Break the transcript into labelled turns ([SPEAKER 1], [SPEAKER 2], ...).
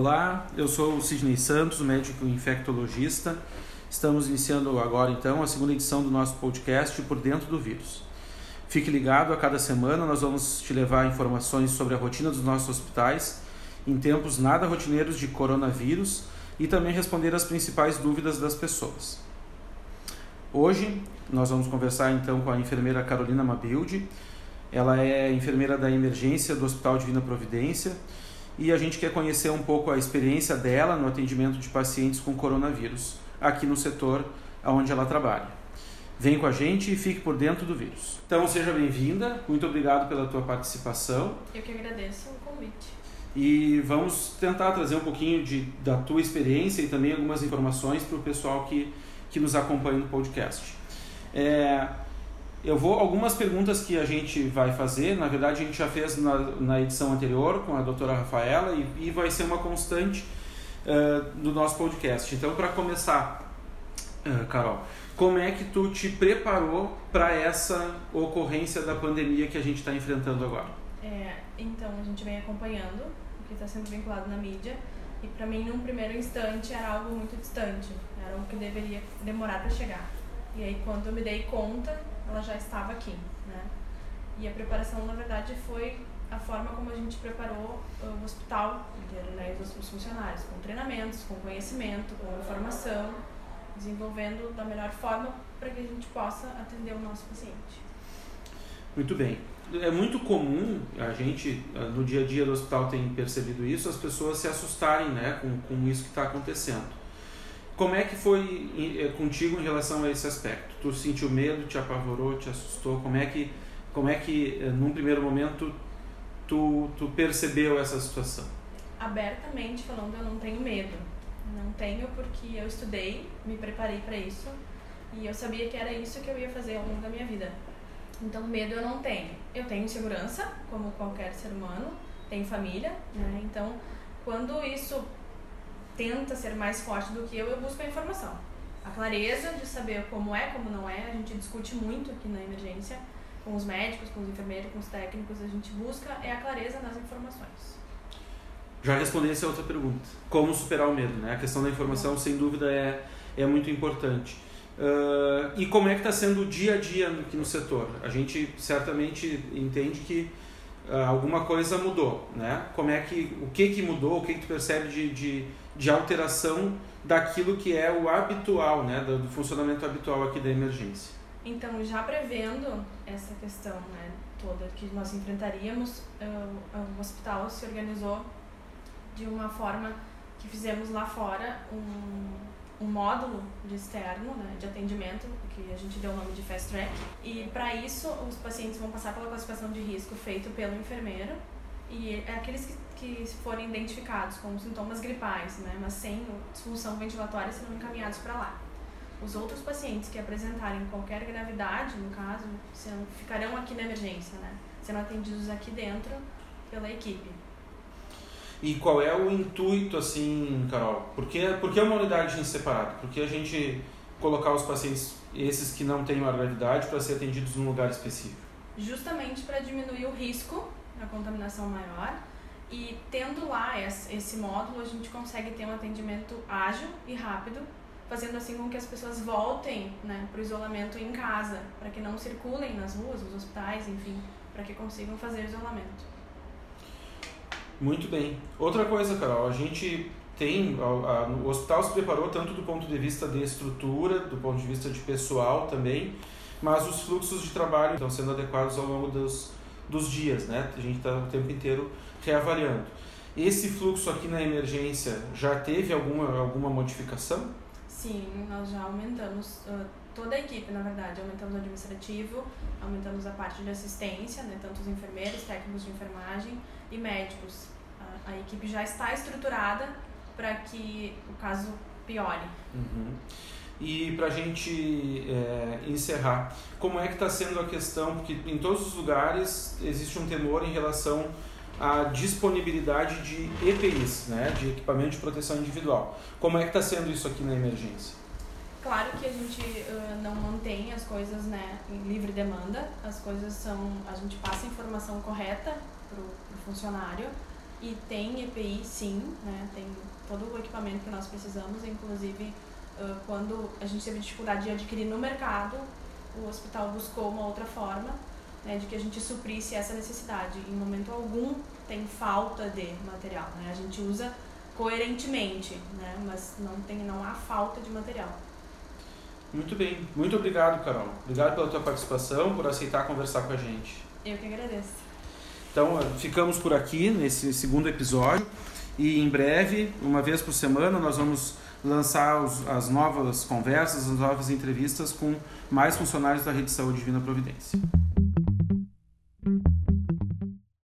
[SPEAKER 1] Olá, eu sou o Sidney Santos, médico infectologista. Estamos iniciando agora então a segunda edição do nosso podcast Por Dentro do Vírus. Fique ligado, a cada semana nós vamos te levar informações sobre a rotina dos nossos hospitais em tempos nada rotineiros de coronavírus e também responder as principais dúvidas das pessoas. Hoje nós vamos conversar então com a enfermeira Carolina Mabilde. Ela é enfermeira da emergência do Hospital Divina Providência e a gente quer conhecer um pouco a experiência dela no atendimento de pacientes com coronavírus aqui no setor onde ela trabalha. Vem com a gente e fique por dentro do vírus. Então seja bem-vinda, muito obrigado pela tua participação.
[SPEAKER 2] Eu que agradeço o convite.
[SPEAKER 1] E vamos tentar trazer um pouquinho de, da tua experiência e também algumas informações para o pessoal que, que nos acompanha no podcast. É, eu vou algumas perguntas que a gente vai fazer, na verdade a gente já fez na, na edição anterior com a doutora Rafaela e, e vai ser uma constante uh, do nosso podcast. Então, para começar, uh, Carol, como é que tu te preparou para essa ocorrência da pandemia que a gente está enfrentando agora?
[SPEAKER 2] É, então, a gente vem acompanhando, o que está sendo vinculado na mídia, e para mim, num primeiro instante, era algo muito distante, era algo que deveria demorar para chegar. E aí, quando eu me dei conta, ela já estava aqui, né? E a preparação, na verdade, foi a forma como a gente preparou o hospital inteiro, né? Os, os funcionários, com treinamentos, com conhecimento, com informação, desenvolvendo da melhor forma para que a gente possa atender o nosso paciente.
[SPEAKER 1] Muito bem. É muito comum a gente, no dia a dia do hospital, tem percebido isso, as pessoas se assustarem né, com, com isso que está acontecendo. Como é que foi eh, contigo em relação a esse aspecto? Tu sentiu medo, te apavorou, te assustou? Como é que, como é que eh, num primeiro momento, tu, tu percebeu essa situação?
[SPEAKER 2] Abertamente falando, eu não tenho medo. Não tenho porque eu estudei, me preparei para isso e eu sabia que era isso que eu ia fazer ao longo da minha vida. Então, medo eu não tenho. Eu tenho segurança, como qualquer ser humano, tenho família, né? Então, quando isso tenta ser mais forte do que eu, eu busco a informação. A clareza de saber como é, como não é, a gente discute muito aqui na emergência, com os médicos, com os enfermeiros, com os técnicos, a gente busca é a clareza nas informações.
[SPEAKER 1] Já respondi essa outra pergunta. Como superar o medo, né? A questão da informação, Bom. sem dúvida, é, é muito importante. Uh, e como é que está sendo o dia a dia aqui no setor? A gente certamente entende que uh, alguma coisa mudou, né? Como é que, o que que mudou, o que que tu percebe de, de de alteração daquilo que é o habitual, né, do, do funcionamento habitual aqui da emergência.
[SPEAKER 2] Então, já prevendo essa questão né, toda que nós enfrentaríamos, o hospital se organizou de uma forma que fizemos lá fora um, um módulo de externo, né, de atendimento, que a gente deu o nome de Fast Track. E para isso, os pacientes vão passar pela classificação de risco feito pelo enfermeiro. E é aqueles que que forem identificados com sintomas gripais, né, mas sem disfunção ventilatória, serão encaminhados para lá. Os outros pacientes que apresentarem qualquer gravidade, no caso, serão, ficarão aqui na emergência, né, serão atendidos aqui dentro pela equipe.
[SPEAKER 1] E qual é o intuito, assim, Carol? Por que, por que uma unidade em separado? Por que a gente colocar os pacientes, esses que não têm maior gravidade, para ser atendidos num lugar específico?
[SPEAKER 2] Justamente para diminuir o risco da contaminação maior e tendo lá esse módulo, a gente consegue ter um atendimento ágil e rápido, fazendo assim com que as pessoas voltem né, para o isolamento em casa, para que não circulem nas ruas, nos hospitais, enfim, para que consigam fazer isolamento.
[SPEAKER 1] Muito bem. Outra coisa, Carol, a gente tem, a, a, o hospital se preparou tanto do ponto de vista de estrutura, do ponto de vista de pessoal também, mas os fluxos de trabalho estão sendo adequados ao longo dos, dos dias, né? A gente está o tempo inteiro reavaliando. Esse fluxo aqui na emergência já teve alguma, alguma modificação?
[SPEAKER 2] Sim, nós já aumentamos uh, toda a equipe, na verdade. Aumentamos o administrativo, aumentamos a parte de assistência, né, tanto os enfermeiros, técnicos de enfermagem e médicos. A, a equipe já está estruturada para que o caso piore.
[SPEAKER 1] Uhum. E para a gente é, encerrar, como é que está sendo a questão? Porque em todos os lugares existe um temor em relação à disponibilidade de EPIs, né, de equipamento de proteção individual. Como é que está sendo isso aqui na emergência?
[SPEAKER 2] Claro que a gente uh, não mantém as coisas né, em livre demanda, as coisas são. a gente passa a informação correta para o funcionário e tem EPI sim, né? Tem todo o equipamento que nós precisamos, inclusive quando a gente teve dificuldade de adquirir no mercado, o hospital buscou uma outra forma né, de que a gente suprisse essa necessidade. Em momento algum tem falta de material, né? A gente usa coerentemente, né? Mas não tem não há falta de material.
[SPEAKER 1] Muito bem, muito obrigado, Carol. Obrigado pela tua participação, por aceitar conversar com a gente.
[SPEAKER 2] Eu que agradeço.
[SPEAKER 1] Então, ficamos por aqui nesse segundo episódio e em breve, uma vez por semana, nós vamos lançar os, as novas conversas, as novas entrevistas com mais funcionários da Rede Saúde Divina Providência.